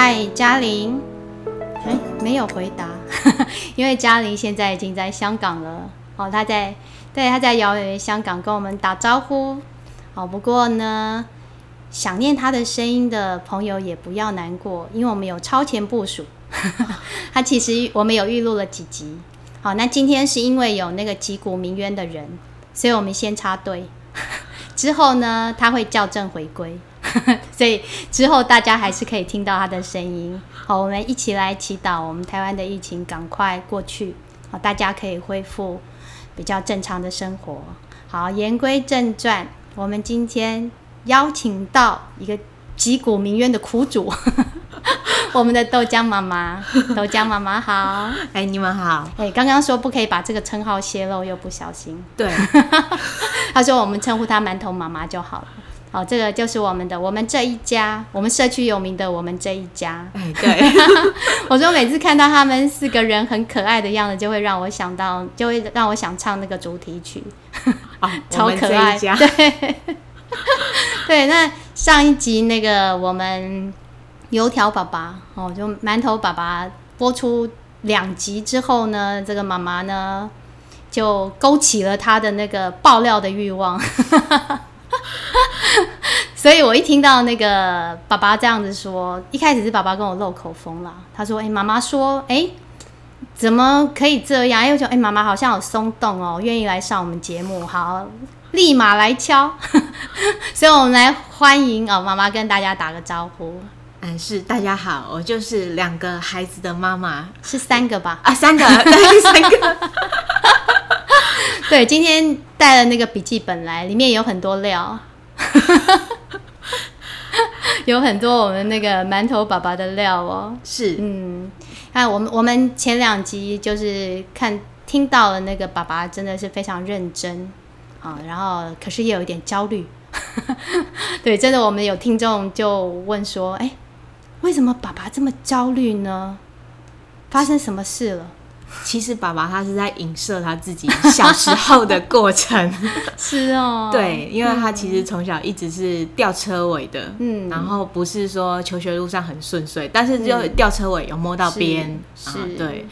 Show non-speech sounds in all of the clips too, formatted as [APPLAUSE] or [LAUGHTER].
嗨，嘉玲。哎，没有回答，[LAUGHS] 因为嘉玲现在已经在香港了。哦，她在，对，她在遥远的香港跟我们打招呼。哦，不过呢，想念她的声音的朋友也不要难过，因为我们有超前部署。[LAUGHS] 她其实我们有预录了几集。好，那今天是因为有那个击鼓鸣冤的人，所以我们先插队。[LAUGHS] 之后呢，他会校正回归。[LAUGHS] 所以之后大家还是可以听到他的声音。好，我们一起来祈祷，我们台湾的疫情赶快过去，好，大家可以恢复比较正常的生活。好，言归正传，我们今天邀请到一个击鼓鸣冤的苦主，[LAUGHS] 我们的豆浆妈妈。[LAUGHS] 豆浆妈妈好，哎，你们好。哎，刚刚说不可以把这个称号泄露，又不小心。对，他说我们称呼他馒头妈妈就好了。好，这个就是我们的，我们这一家，我们社区有名的我们这一家。哎，对，[LAUGHS] 我说每次看到他们四个人很可爱的样子，就会让我想到，就会让我想唱那个主题曲，[LAUGHS] 超可爱。[LAUGHS] 对，对，那上一集那个我们油条爸爸哦，就馒头爸爸播出两集之后呢，这个妈妈呢就勾起了他的那个爆料的欲望。[LAUGHS] 所以，我一听到那个爸爸这样子说，一开始是爸爸跟我漏口风了。他说：“哎，妈妈说，哎，怎么可以这样？”又说：“哎，妈妈好像有松动哦，愿意来上我们节目，好，立马来敲。[LAUGHS] ”所以，我们来欢迎哦，妈妈跟大家打个招呼。嗯，是大家好，我就是两个孩子的妈妈，是三个吧？啊，三个，对，三个。[LAUGHS] 对，今天带了那个笔记本来，里面有很多料，[LAUGHS] 有很多我们那个馒头爸爸的料哦。是，嗯，看我们我们前两集就是看听到了那个爸爸真的是非常认真啊，然后可是也有一点焦虑。[LAUGHS] 对，真的我们有听众就问说，哎，为什么爸爸这么焦虑呢？发生什么事了？其实爸爸他是在影射他自己小时候的过程，[LAUGHS] 是哦，[LAUGHS] 对，因为他其实从小一直是吊车尾的，嗯，然后不是说求学路上很顺遂，但是就吊车尾有摸到边，是，对，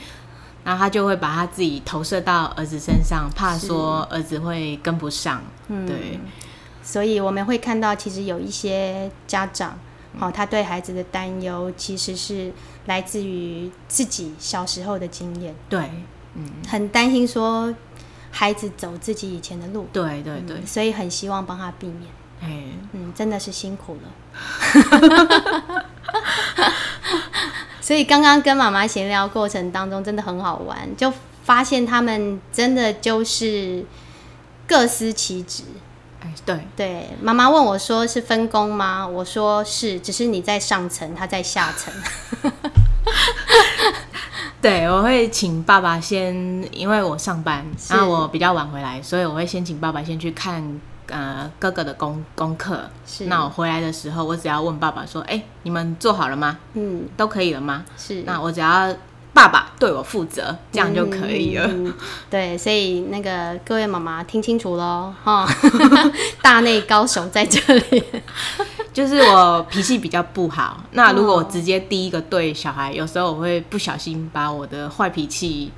然后他就会把他自己投射到儿子身上，怕说儿子会跟不上，对，所以我们会看到其实有一些家长。哦，他对孩子的担忧其实是来自于自己小时候的经验。对，嗯，很担心说孩子走自己以前的路。对对对，所以很希望帮他避免。哎，嗯，真的是辛苦了。[LAUGHS] 所以刚刚跟妈妈闲聊过程当中，真的很好玩，就发现他们真的就是各司其职。对对，妈妈问我说：“是分工吗？”我说：“是，只是你在上层，他在下层。[LAUGHS] ”对，我会请爸爸先，因为我上班，然后我比较晚回来，所以我会先请爸爸先去看呃哥哥的功功课。是，那我回来的时候，我只要问爸爸说：“哎，你们做好了吗？嗯，都可以了吗？”是，那我只要。爸爸对我负责，这样就可以了。[LAUGHS] 对，所以那个各位妈妈听清楚喽，哈，[LAUGHS] 大内高手在这里。就是我脾气比较不好，那如果我直接第一个对小孩，有时候我会不小心把我的坏脾气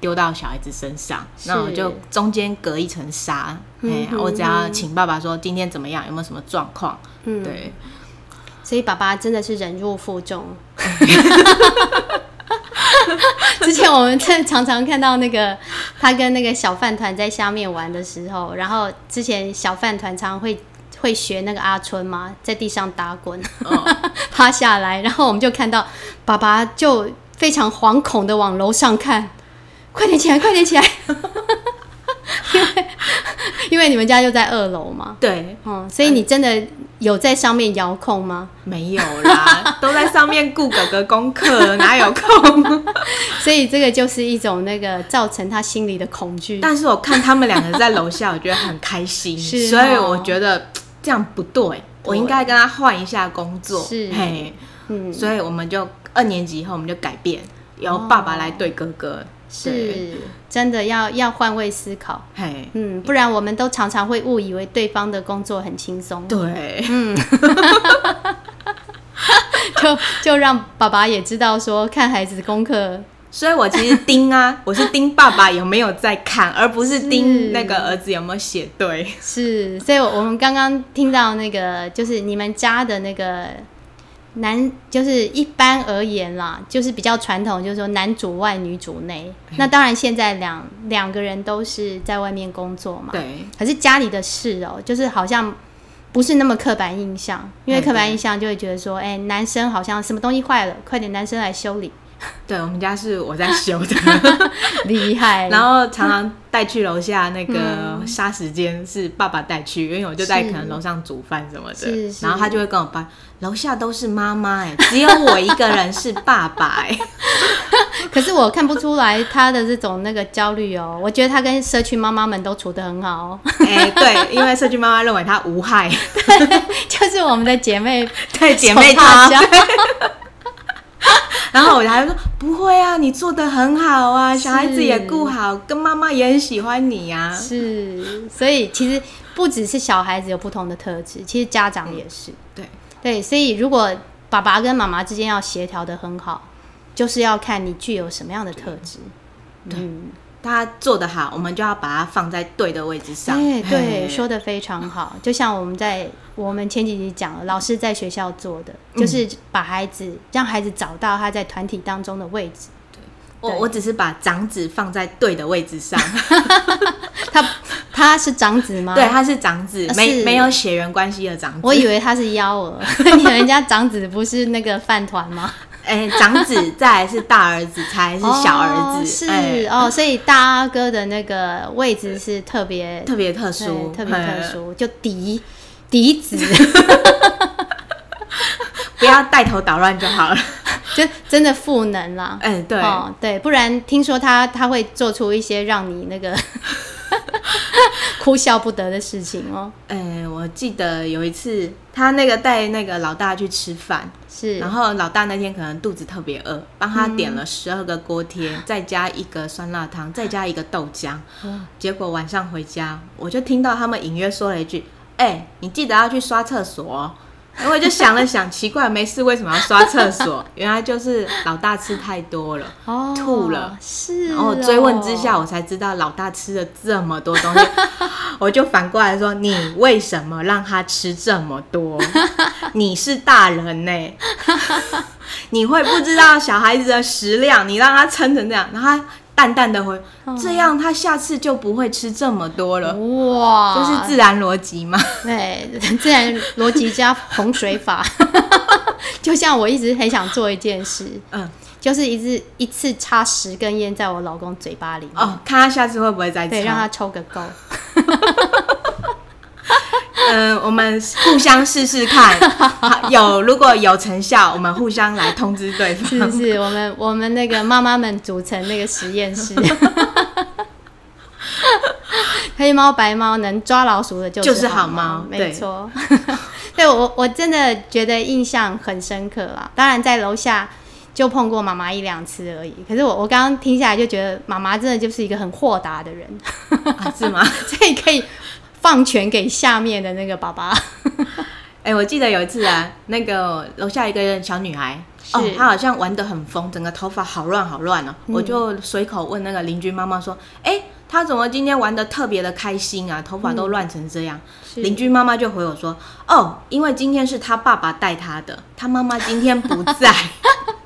丢到小孩子身上，那我就中间隔一层纱。哎，我只要请爸爸说今天怎么样，有没有什么状况？嗯，对。所以爸爸真的是忍辱负重。[LAUGHS] 之前我们在常常看到那个他跟那个小饭团在下面玩的时候，然后之前小饭团常常会会学那个阿春嘛，在地上打滚，[LAUGHS] 趴下来，然后我们就看到爸爸就非常惶恐的往楼上看，快点起来，快点起来，因 [LAUGHS] 为因为你们家就在二楼嘛，对，嗯，所以你真的。有在上面遥控吗？没有啦，都在上面顾哥哥功课，哪有空？[LAUGHS] 所以这个就是一种那个造成他心里的恐惧。但是我看他们两个在楼下，我觉得很开心，是所以我觉得这样不对，我应该跟他换一下工作。是，嘿，嗯，所以我们就二年级以后我们就改变，由爸爸来对哥哥。是真的要要换位思考，嘿，嗯，不然我们都常常会误以为对方的工作很轻松。对，嗯，[LAUGHS] 就就让爸爸也知道说看孩子的功课。所以我其实盯啊，[LAUGHS] 我是盯爸爸有没有在看，而不是盯那个儿子有没有写对。是，所以我们刚刚听到那个，就是你们家的那个男，就是一般而言啦，就是比较传统，就是说男主外女主内。那当然现在两两个人都是在外面工作嘛。对。可是家里的事哦，就是好像不是那么刻板印象，因为刻板印象就会觉得说，哎，男生好像什么东西坏了，快点男生来修理。[LAUGHS] 对我们家是我在修的，[LAUGHS] 厉害。然后常常带去楼下那个杀时间是爸爸带去，因为我就在可能楼上煮饭什么的，然后他就会跟我爸，楼下都是妈妈哎，[LAUGHS] 只有我一个人是爸爸哎。可是我看不出来他的这种那个焦虑哦，我觉得他跟社区妈妈们都处得很好。哎，对，因为社区妈妈认为他无害，就是我们的姐妹，对姐妹她。然后我还说不会啊，你做的很好啊，小孩子也顾好，跟妈妈也很喜欢你呀。是，所以其实不只是小孩子有不同的特质，其实家长也是。对对，所以如果爸爸跟妈妈之间要协调的很好，就是要看你具有什么样的特质。嗯。他做得好，我们就要把它放在对的位置上。哎，对，说的非常好。就像我们在我们前几集讲了，老师在学校做的，就是把孩子让孩子找到他在团体当中的位置。对，我我只是把长子放在对的位置上。[LAUGHS] 他他是长子吗？[LAUGHS] 对，他是长子，没没有血缘关系的长子。我以为他是幺儿，[LAUGHS] 你人家长子不是那个饭团吗？哎，长子再是大儿子，才是小儿子。是哦，所以大阿哥的那个位置是特别特别特殊，特别特殊，就嫡嫡子，[LAUGHS] 不要带头捣乱就好了。[LAUGHS] 就真的赋能啦。嗯，对，对，不然听说他他会做出一些让你那个。哭笑不得的事情哦。哎，我记得有一次，他那个带那个老大去吃饭，是，然后老大那天可能肚子特别饿，帮他点了十二个锅贴，[LAUGHS] 再加一个酸辣汤，再加一个豆浆。结果晚上回家，我就听到他们隐约说了一句：“哎，你记得要去刷厕所。”我就想了想，奇怪，没事为什么要刷厕所？[LAUGHS] 原来就是老大吃太多了，吐了。是，然后追问之下，我才知道老大吃了这么多东西。[LAUGHS] 我就反过来说，你为什么让他吃这么多？你是大人呢，[LAUGHS] 你会不知道小孩子的食量？你让他撑成这样，然后。淡淡的回，这样他下次就不会吃这么多了。哇，这是自然逻辑嘛？对，[LAUGHS] 自然逻辑加洪水法。[LAUGHS] 就像我一直很想做一件事，嗯，就是一次一次插十根烟在我老公嘴巴里。哦，看他下次会不会再对，让他抽个够。[LAUGHS] 嗯，我们互相试试看，[LAUGHS] 有如果有成效，我们互相来通知对方。是是，我们我们那个妈妈们组成那个实验室。[LAUGHS] 黑猫白猫能抓老鼠的就是好猫，没错。[LAUGHS] 对我我真的觉得印象很深刻啦。当然在楼下就碰过妈妈一两次而已。可是我我刚刚听下来就觉得妈妈真的就是一个很豁达的人，是吗？所以可以。放权给下面的那个爸爸。[LAUGHS] 哎，我记得有一次啊，那个楼下一个小女孩，哦，她好像玩的很疯，整个头发好乱好乱哦。我就随口问那个邻居妈妈说：“哎，她怎么今天玩的特别的开心啊？头发都乱成这样。”邻居妈妈就回我说：“哦，因为今天是她爸爸带她的，她妈妈今天不在。” [LAUGHS] [LAUGHS]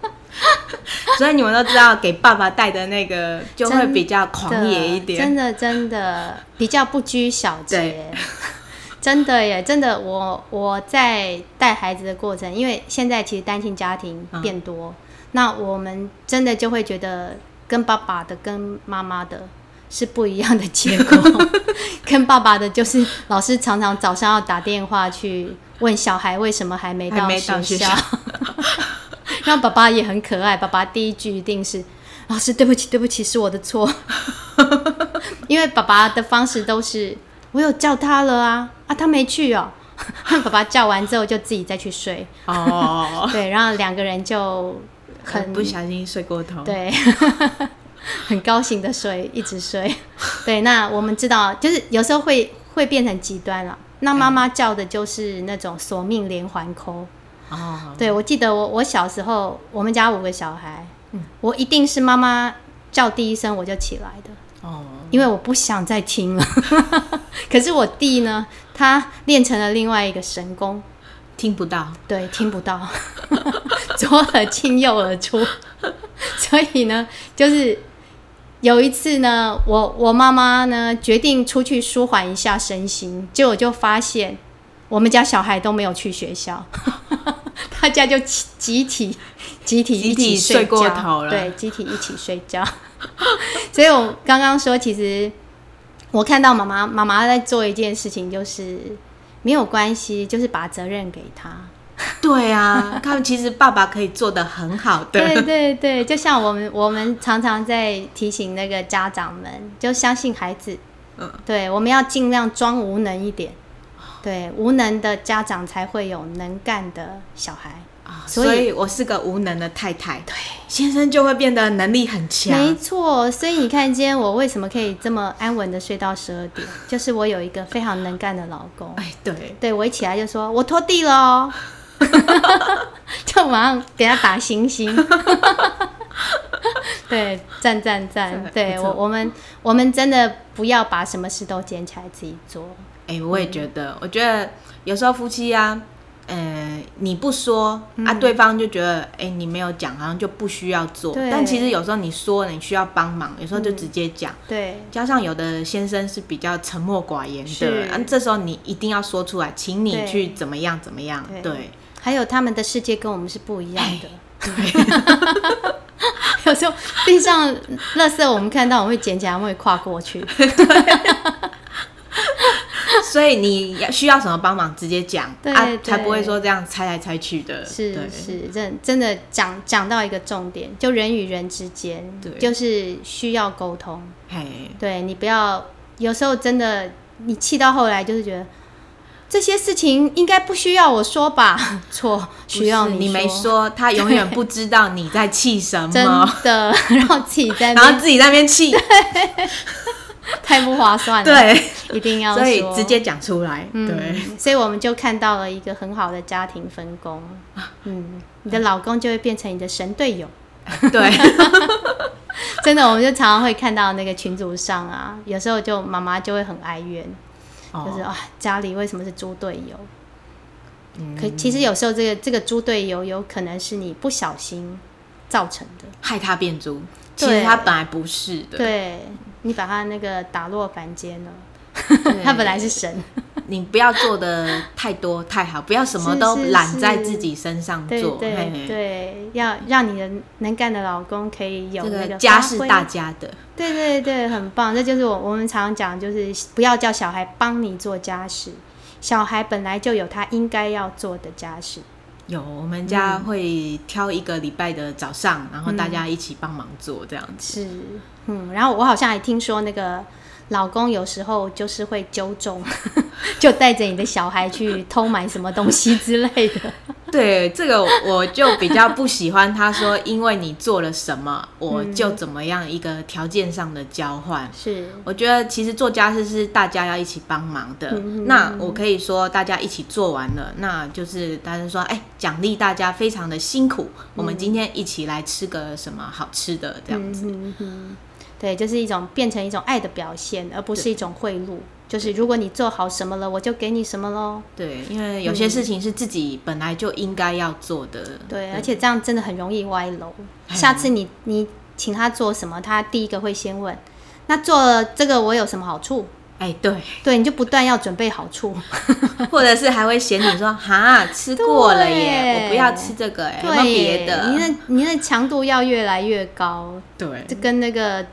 [LAUGHS] 所以你们都知道，给爸爸带的那个就会比较狂野一点，真的真的比较不拘小节，[LAUGHS] 真的耶，真的。我我在带孩子的过程，因为现在其实单亲家庭变多，那我们真的就会觉得跟爸爸的跟妈妈的是不一样的结果。跟爸爸的就是老师常常早上要打电话去问小孩为什么还没到学校。那爸爸也很可爱，爸爸第一句一定是：“老师，对不起，对不起，是我的错。[LAUGHS] ”因为爸爸的方式都是：“我有叫他了啊，啊，他没去哦。[LAUGHS] ”爸爸叫完之后就自己再去睡。哦，对，然后两个人就 [LAUGHS] 很不小心睡过头。对，很高兴的睡，一直睡。对，那我们知道，就是有时候会会变成极端了。那妈妈叫的就是那种索命连环扣。哦，对，我记得我我小时候，我们家五个小孩，我一定是妈妈叫第一声我就起来的。哦，因为我不想再听了。[LAUGHS] 可是我弟呢，他练成了另外一个神功，听不到，对，听不到，[LAUGHS] 左耳进右耳出。[LAUGHS] 所以呢，就是有一次呢，我我妈妈呢决定出去舒缓一下身心，结果就发现我们家小孩都没有去学校，[LAUGHS] 大家就集体集体一起睡过头了，对，集体一起睡觉。[LAUGHS] 所以我刚刚说，其实我看到妈妈妈妈在做一件事情，就是没有关系，就是把责任给他。对啊，[LAUGHS] 他们其实爸爸可以做的很好的。对对对，就像我们我们常常在提醒那个家长们，就相信孩子。嗯，对，我们要尽量装无能一点。对，无能的家长才会有能干的小孩。所以，我是个无能的太太。对，先生就会变得能力很强。没错，所以你看，今天我为什么可以这么安稳的睡到十二点？[LAUGHS] 就是我有一个非常能干的老公。哎，对，对我一起来就说我拖地了，[LAUGHS] 就马上给他打星星。[LAUGHS] 对，赞赞赞！对我，我们我们真的不要把什么事都捡起来自己做。哎，我也觉得，我觉得有时候夫妻啊。呃，你不说啊，对方就觉得，哎，你没有讲，好像就不需要做。但其实有时候你说了，你需要帮忙，有时候就直接讲。对。加上有的先生是比较沉默寡言的，啊，这时候你一定要说出来，请你去怎么样怎么样。对。还有他们的世界跟我们是不一样的。对。[LAUGHS] 有时候地上垃圾我们看到，我们会捡起来，我会跨过去。[LAUGHS] 所以你要需要什么帮忙，直接讲啊，才不会说这样猜来猜去的。是是，真真的讲讲到一个重点，就人与人之间，对就是需要沟通。嘿，对你不要有时候真的你气到后来，就是觉得这些事情应该不需要我说吧？[LAUGHS] 错，需要你。你没说，他永远不知道你在气什么。[LAUGHS] 真的，然后自己在，[LAUGHS] 然后自己在那边气。[LAUGHS] 太不划算了，对，一定要所以直接讲出来，对，所以我们就看到了一个很好的家庭分工，嗯，你的老公就会变成你的神队友，[LAUGHS] 对，[LAUGHS] 真的，我们就常常会看到那个群组上啊，有时候就妈妈就会很哀怨，就是啊，家里为什么是猪队友？可其实有时候这个这个猪队友有可能是你不小心造成的，害他变猪，其实他本来不是的，对。你把他那个打落凡间了，他本来是神。你不要做的太多太好，不要什么都揽在自己身上做。对对，要让你的能干的老公可以有那个家是大家的。对对对，很棒。这就是我我们常常讲，就是不要叫小孩帮你做家事，小孩本来就有他应该要做的家事。有，我们家会挑一个礼拜的早上，然后大家一起帮忙做这样子。是，嗯，然后我好像还听说那个。老公有时候就是会纠中，[LAUGHS] 就带着你的小孩去偷买什么东西之类的。[LAUGHS] 对，这个我就比较不喜欢。他说：“因为你做了什么，我就怎么样一个条件上的交换。”是，我觉得其实做家事是大家要一起帮忙的。那我可以说，大家一起做完了，那就是大家说：“哎，奖励大家非常的辛苦，我们今天一起来吃个什么好吃的这样子。”对，就是一种变成一种爱的表现，而不是一种贿赂。就是如果你做好什么了，我就给你什么喽。对，因为有些事情是自己本来就应该要做的。对，而且这样真的很容易歪楼。下次你你请他做什么，他第一个会先问：那做这个我有什么好处？哎，对，对，你就不断要准备好处，[LAUGHS] 或者是还会嫌你说：哈，吃过了耶，我不要吃这个，哎，有别的？你那你那强度要越来越高。对，就跟那个。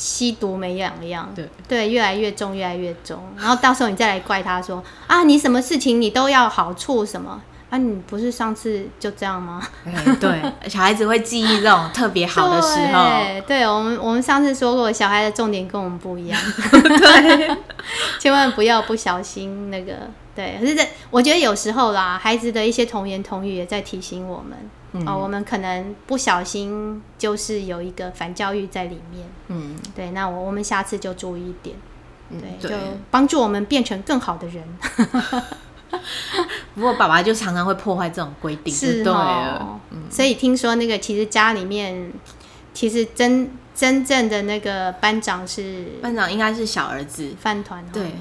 吸毒没两样，对对，越来越重，越来越重，然后到时候你再来怪他说啊，你什么事情你都要好处什么啊？你不是上次就这样吗？对，小孩子会记忆这种特别好的时候。对，我们我们上次说过，小孩的重点跟我们不一样。[LAUGHS] 对，[LAUGHS] 千万不要不小心那个。对，可是这我觉得有时候啦，孩子的一些童言童语也在提醒我们。哦，我们可能不小心就是有一个反教育在里面。嗯，对，那我我们下次就注意一点，对，就帮助我们变成更好的人。[LAUGHS] 不过爸爸就常常会破坏这种规定，是对了。所以听说那个其实家里面，其实真真正的那个班长是班长，应该是小儿子饭团。对，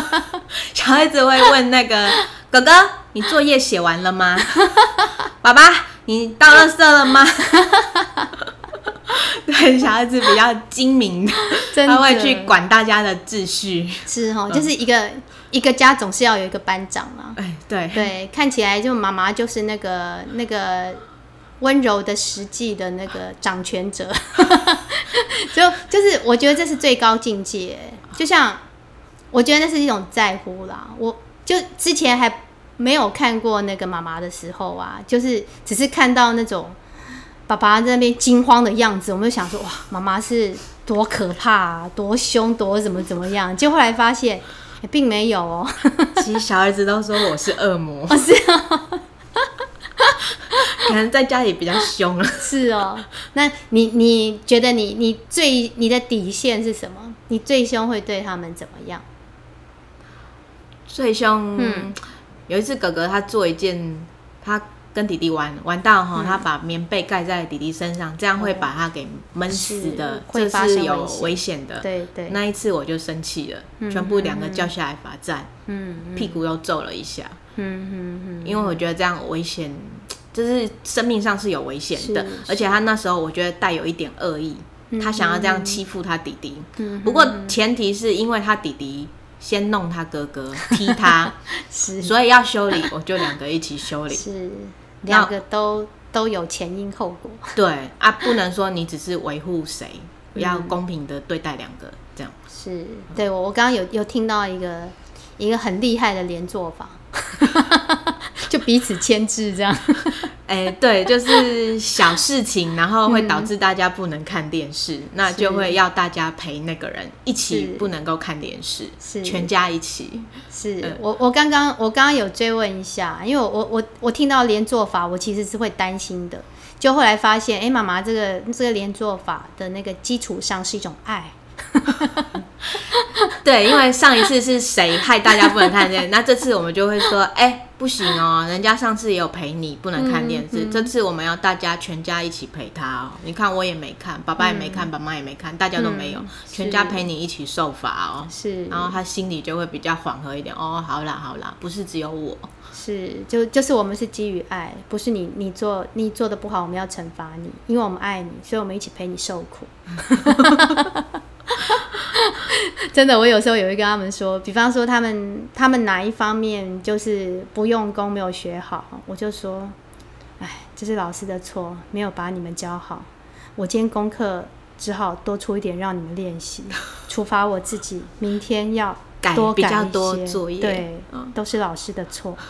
[LAUGHS] 小孩子会问那个哥哥：“你作业写完了吗？”爸爸，你倒垃圾了吗？[LAUGHS] 对，小孩子比较精明，他会去管大家的秩序。是哦，就是一个一个家总是要有一个班长嘛。哎，对对，看起来就妈妈就是那个那个温柔的实际的那个掌权者。[LAUGHS] 就就是我觉得这是最高境界。就像我觉得那是一种在乎啦。我就之前还没有看过那个妈妈的时候啊，就是只是看到那种。爸爸在那边惊慌的样子，我们就想说哇，妈妈是多可怕、啊多凶、多怎么怎么样？结果后来发现并没有哦。[LAUGHS] 其实小孩子都说我是恶魔，[LAUGHS] 是啊，[LAUGHS] 可能在家里比较凶了。是哦，那你你觉得你你最你的底线是什么？你最凶会对他们怎么样？最凶，嗯，有一次哥哥他做一件他。跟弟弟玩玩到哈，他把棉被盖在弟弟身上，这样会把他给闷死的，这是有危险。的。对对，那一次我就生气了，全部两个叫下来罚站，嗯，屁股又揍了一下，嗯嗯嗯，因为我觉得这样危险，就是生命上是有危险的，而且他那时候我觉得带有一点恶意，他想要这样欺负他弟弟。不过前提是因为他弟弟先弄他哥哥 [LAUGHS] 踢他，[LAUGHS] 是，所以要修理，我就两个一起修理。是。两个都都有前因后果。对啊，不能说你只是维护谁，要公平的对待两个这样。是，对我我刚刚有有听到一个一个很厉害的连坐法，[LAUGHS] 就彼此牵制这样。[LAUGHS] 哎，对，就是小事情，然后会导致大家不能看电视，那就会要大家陪那个人一起不能够看电视，是全家一起。是我我刚刚我刚刚有追问一下，因为我我我听到连做法，我其实是会担心的，就后来发现，哎，妈妈这个这个连做法的那个基础上是一种爱。[LAUGHS] 对，因为上一次是谁害大家不能看见，[LAUGHS] 那这次我们就会说，哎，不行哦，人家上次也有陪你不能看电视，这次我们要大家全家一起陪他哦。你看我也没看，爸爸也没看，爸妈也没看，大家都没有，全家陪你一起受罚哦。是，然后他心里就会比较缓和一点。哦，好啦好啦，不是只有我，是就就是我们是基于爱，不是你你做你做的不好，我们要惩罚你，因为我们爱你，所以我们一起陪你受苦。[LAUGHS] [LAUGHS] 真的，我有时候也会跟他们说，比方说他们他们哪一方面就是不用功，没有学好，我就说，哎，这是老师的错，没有把你们教好，我今天功课只好多出一点让你们练习，处罚我自己，明天要多改一些，对，都是老师的错。[LAUGHS]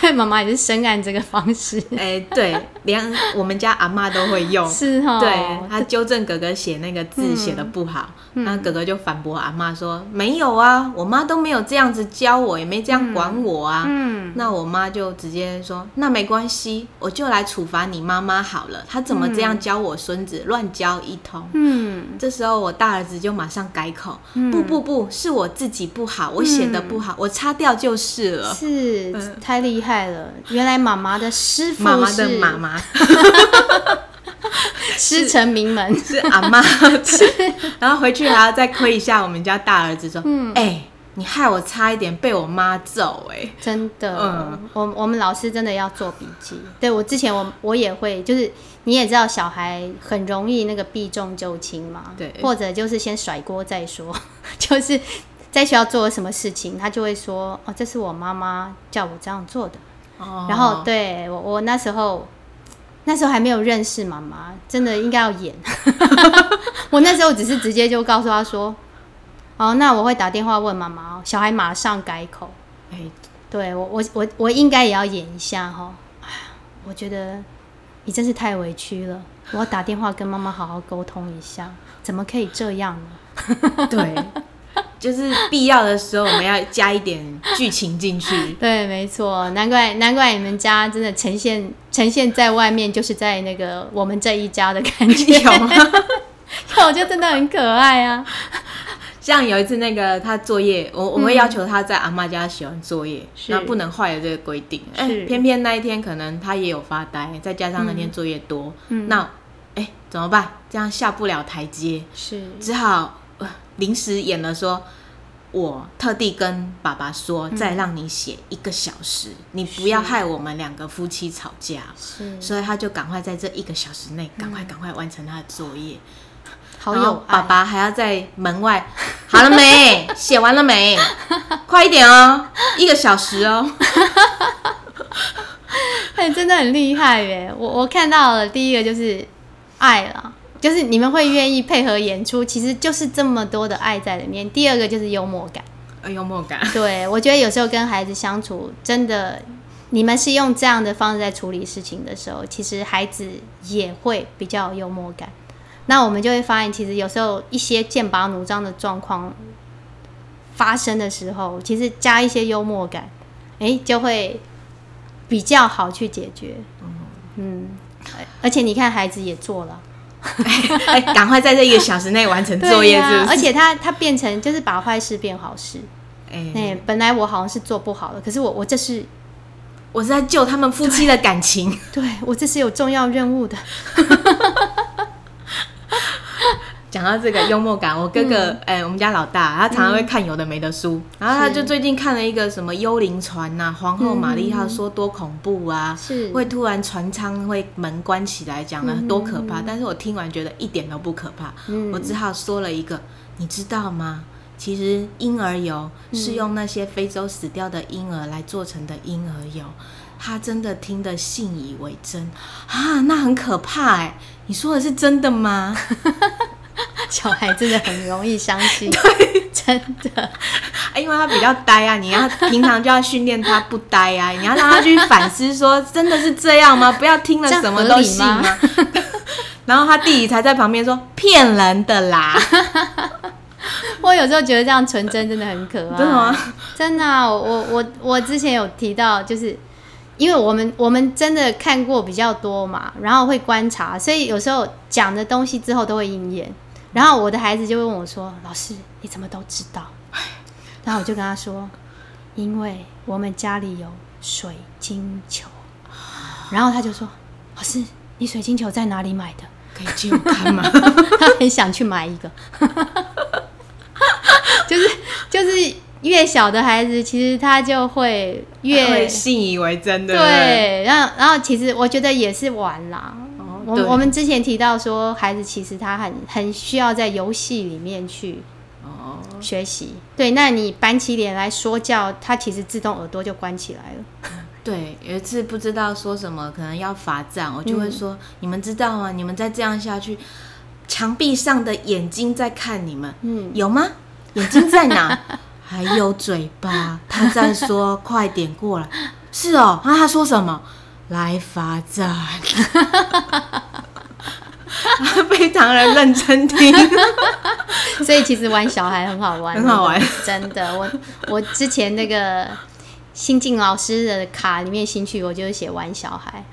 对妈妈也是深谙这个方式，哎，对，连我们家阿妈都会用，是哈，对，他纠正哥哥写那个字写的不好，那哥哥就反驳阿妈说：“没有啊，我妈都没有这样子教我，也没这样管我啊。”嗯，那我妈就直接说：“那没关系，我就来处罚你妈妈好了，她怎么这样教我孙子，乱教一通。”嗯，这时候我大儿子就马上改口：“不不不是我自己不好，我写的不好，我擦掉就是了。”是，太厉害。了，原来妈妈的师傅妈妈的妈妈，[LAUGHS] 师承名门。[LAUGHS] 是阿妈，[LAUGHS] 然后回去还要再亏一下我们家大儿子说，嗯，哎，你害我差一点被我妈揍，哎，真的，嗯，我我们老师真的要做笔记，对我之前我我也会，就是你也知道小孩很容易那个避重就轻嘛，对，或者就是先甩锅再说，就是在学校做了什么事情，他就会说，哦，这是我妈妈叫我这样做的。哦。然后对我，我那时候那时候还没有认识妈妈，真的应该要演。[LAUGHS] 我那时候只是直接就告诉他说：“哦，那我会打电话问妈妈。”小孩马上改口。哎，对我我我我应该也要演一下哈。我觉得你真是太委屈了，我要打电话跟妈妈好好沟通一下，怎么可以这样呢？[LAUGHS] 对。就是必要的时候，我们要加一点剧情进去。[LAUGHS] 对，没错，难怪难怪你们家真的呈现呈现在外面，就是在那个我们这一家的感觉。有，[LAUGHS] 我觉得真的很可爱啊。[LAUGHS] 像有一次那个他作业，我我会要求他在阿妈家写完作业，那不能坏了这个规定。哎，偏偏那一天可能他也有发呆，再加上那天作业多，那哎怎么办？这样下不了台阶，是只好临时演了说。我特地跟爸爸说，再让你写一个小时，你不要害我们两个夫妻吵架。是，所以他就赶快在这一个小时内，赶快赶快完成他的作业。好有爸爸还要在门外，[LAUGHS] 好了没？写完了没？[LAUGHS] 快一点哦，一个小时哦。[LAUGHS] 哎，真的很厉害耶！我我看到了第一个就是爱了。就是你们会愿意配合演出，其实就是这么多的爱在里面。第二个就是幽默感，呃，幽默感。对，我觉得有时候跟孩子相处，真的，你们是用这样的方式在处理事情的时候，其实孩子也会比较有幽默感。那我们就会发现，其实有时候一些剑拔弩张的状况发生的时候，其实加一些幽默感，哎，就会比较好去解决。嗯，而且你看，孩子也做了。[LAUGHS] 哎，赶快在这一个小时内完成作业，是而且他他变成就是把坏事变好事。哎，本来我好像是做不好的，可是我我这是我是在救他们夫妻的感情。对我这是有重要任务的。[LAUGHS] 讲到这个幽默感，我哥哥哎，我们家老大，他常常会看有的没的书，然后他就最近看了一个什么幽灵船呐，皇后玛丽号说多恐怖啊，是。会突然船舱会门关起来，讲的多可怕。但是我听完觉得一点都不可怕，我只好说了一个，你知道吗？其实婴儿油是用那些非洲死掉的婴儿来做成的婴儿油，他真的听得信以为真。啊，那很可怕哎，你说的是真的吗？[LAUGHS] [LAUGHS] 小孩真的很容易相信，对，真的，因为他比较呆啊，你要平常就要训练他不呆啊，[LAUGHS] 你要让他去反思，说真的是这样吗？不要听了什么都信吗？[LAUGHS] 然后他弟弟才在旁边说骗人的啦。我有时候觉得这样纯真真的很可爱，真的吗？真的，我我我之前有提到，就是因为我们我们真的看过比较多嘛，然后会观察，所以有时候讲的东西之后都会应验。然后我的孩子就会问我说：“老师，你怎么都知道？”然后我就跟他说：“因为我们家里有水晶球。”然后他就说：“老师，你水晶球在哪里买的？可以借我看吗？” [LAUGHS] 他很想去买一个。[LAUGHS] 就是就是越小的孩子，其实他就会越信以为真的。对，然后然后其实我觉得也是玩啦。我我们之前提到说，孩子其实他很很需要在游戏里面去哦学习。对，那你板起脸来说教，他其实自动耳朵就关起来了。[LAUGHS] 对，有一次不知道说什么，可能要罚站，我就会说：你们知道吗？你们再这样下去，墙壁上的眼睛在看你们。嗯，有吗？眼睛在哪？[LAUGHS] 还有嘴巴，他在说：快点过来。是哦，那他说什么？来罚站，[LAUGHS] 非常的认真听，所以其实玩小孩很好玩，[LAUGHS] 很好玩，真的。我我之前那个新进老师的卡里面兴趣，我就是写玩小孩，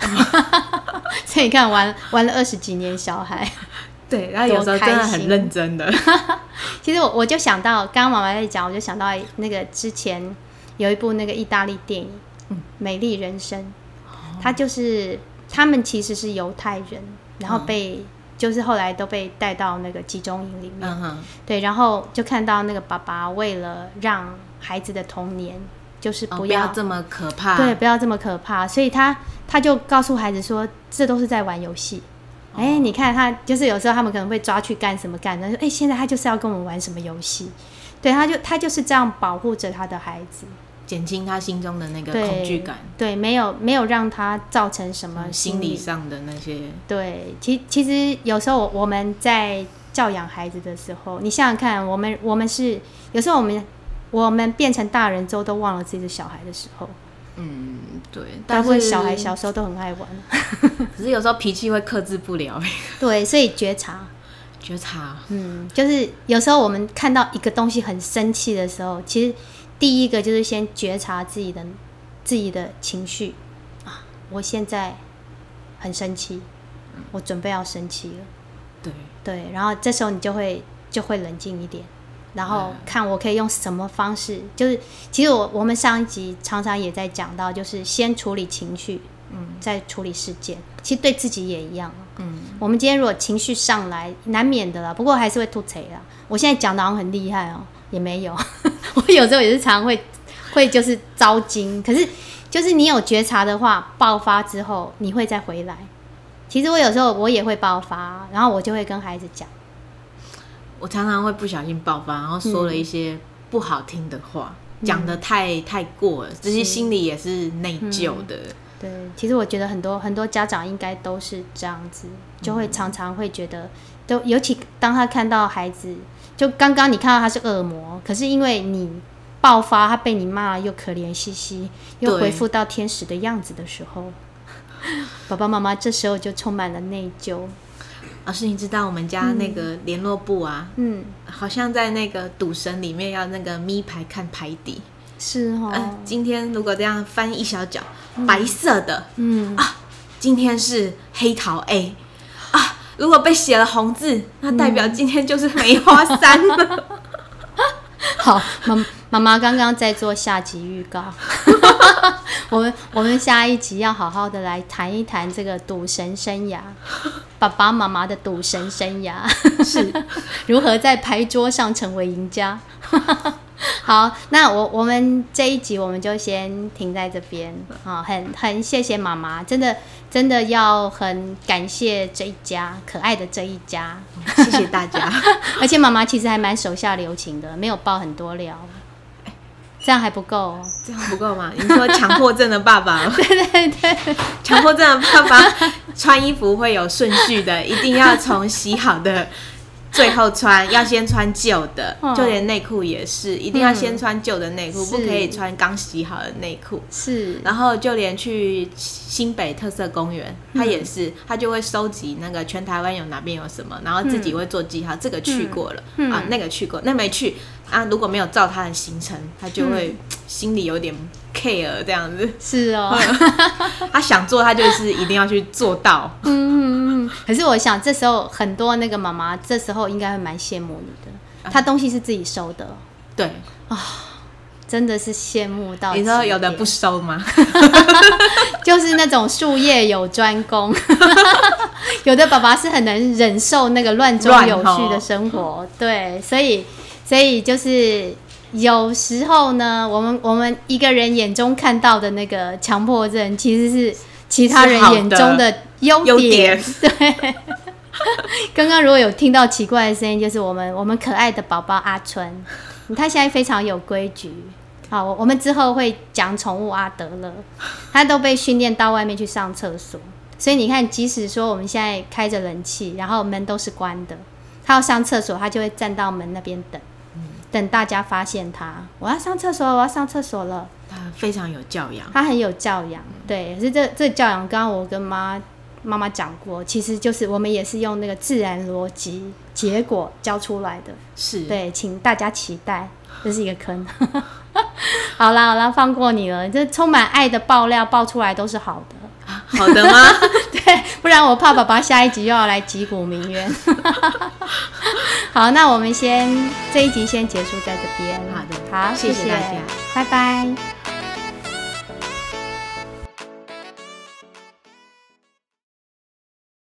[LAUGHS] 所以你看玩玩了二十几年小孩，对，然后有时候真的很认真的。其实我我就想到，刚刚妈妈在讲，我就想到那个之前有一部那个意大利电影，《美丽人生》。他就是他们其实是犹太人，然后被就是后来都被带到那个集中营里面，对，然后就看到那个爸爸为了让孩子的童年就是不要这么可怕，对，不要这么可怕，所以他他就告诉孩子说，这都是在玩游戏。哎，你看他就是有时候他们可能会抓去干什么干，他说，哎，现在他就是要跟我们玩什么游戏，对，他就他就是这样保护着他的孩子。减轻他心中的那个恐惧感，对，没有没有让他造成什么心理上的那些。对，其其实有时候我们在教养孩子的时候，你想想看，我们我们是有时候我们我们变成大人之后都忘了自己是小孩的时候。嗯，对，大部分小孩小时候都很爱玩，[LAUGHS] 可是有时候脾气会克制不了。[LAUGHS] 对，所以觉察，觉察，嗯，就是有时候我们看到一个东西很生气的时候，其实。第一个就是先觉察自己的自己的情绪啊，我现在很生气，我准备要生气了。对对，然后这时候你就会就会冷静一点，然后看我可以用什么方式。就是其实我我们上一集常常也在讲到，就是先处理情绪，嗯，再处理事件。其实对自己也一样。嗯，我们今天如果情绪上来，难免的啦。不过还是会吐槽啦。我现在讲的好像很厉害哦，也没有。[LAUGHS] 我有时候也是常会会就是招惊，可是就是你有觉察的话，爆发之后你会再回来。其实我有时候我也会爆发，然后我就会跟孩子讲。我常常会不小心爆发，然后说了一些不好听的话，讲的太太过了，这些心里也是内疚的。对，其实我觉得很多很多家长应该都是这样子，就会常常会觉得，都尤其当他看到孩子，就刚刚你看到他是恶魔，可是因为你爆发，他被你骂了又可怜兮兮，又恢复到天使的样子的时候。[LAUGHS] 爸爸妈妈这时候就充满了内疚。老师，你知道我们家那个联络簿啊？嗯，好像在那个赌神里面要那个咪牌看牌底。是哦。今天如果这样翻一小角，白色的，嗯啊，今天是黑桃 A 啊。如果被写了红字，那代表今天就是梅花三了。[LAUGHS] 好，妈妈妈刚刚在做下集预告。[LAUGHS] 我们我们下一集要好好的来谈一谈这个赌神生涯，爸爸妈妈的赌神生涯是 [LAUGHS] 如何在牌桌上成为赢家。[LAUGHS] 好，那我我们这一集我们就先停在这边啊，很很谢谢妈妈，真的真的要很感谢这一家可爱的这一家，[LAUGHS] 谢谢大家。[LAUGHS] 而且妈妈其实还蛮手下留情的，没有爆很多料。这样还不够，这样不够吗？你说强迫症的爸爸，对对对，强迫症的爸爸穿衣服会有顺序的，一定要从洗好的。最后穿要先穿旧的，[LAUGHS] 就连内裤也是，一定要先穿旧的内裤，不可以穿刚洗好的内裤。是，然后就连去新北特色公园，他也是，他就会收集那个全台湾有哪边有什么，然后自己会做记号，这个去过了啊，那个去过，那没去啊，如果没有照他的行程，他就会心里有点 care 这样子。是哦，[LAUGHS] 他想做，他就是一定要去做到。嗯可是我想，这时候很多那个妈妈，这时候应该会蛮羡慕你的。她东西是自己收的，对啊，真的是羡慕到。你说有的不收吗？[LAUGHS] 就是那种术业有专攻，[LAUGHS] 有的爸爸是很能忍受那个乱中有序的生活。对，所以所以就是有时候呢，我们我们一个人眼中看到的那个强迫症，其实是其他人眼中的。优点。[LAUGHS] 对，[LAUGHS] 刚刚如果有听到奇怪的声音，就是我们我们可爱的宝宝阿春，他现在非常有规矩。好，我们之后会讲宠物阿德了，他都被训练到外面去上厕所，所以你看，即使说我们现在开着冷气，然后门都是关的，他要上厕所，他就会站到门那边等，等大家发现他，我要上厕所，我要上厕所了。他非常有教养，他很有教养，对，可是这这教养，刚刚我跟妈。妈妈讲过，其实就是我们也是用那个自然逻辑结果教出来的，是对，请大家期待，这是一个坑。[LAUGHS] 好啦好啦，放过你了，这充满爱的爆料爆出来都是好的，[LAUGHS] 好的吗？对，[LAUGHS] 不然我怕爸爸下一集又要来击鼓鸣冤。[LAUGHS] 好，那我们先这一集先结束在这边。好的，好，谢谢大家，拜拜。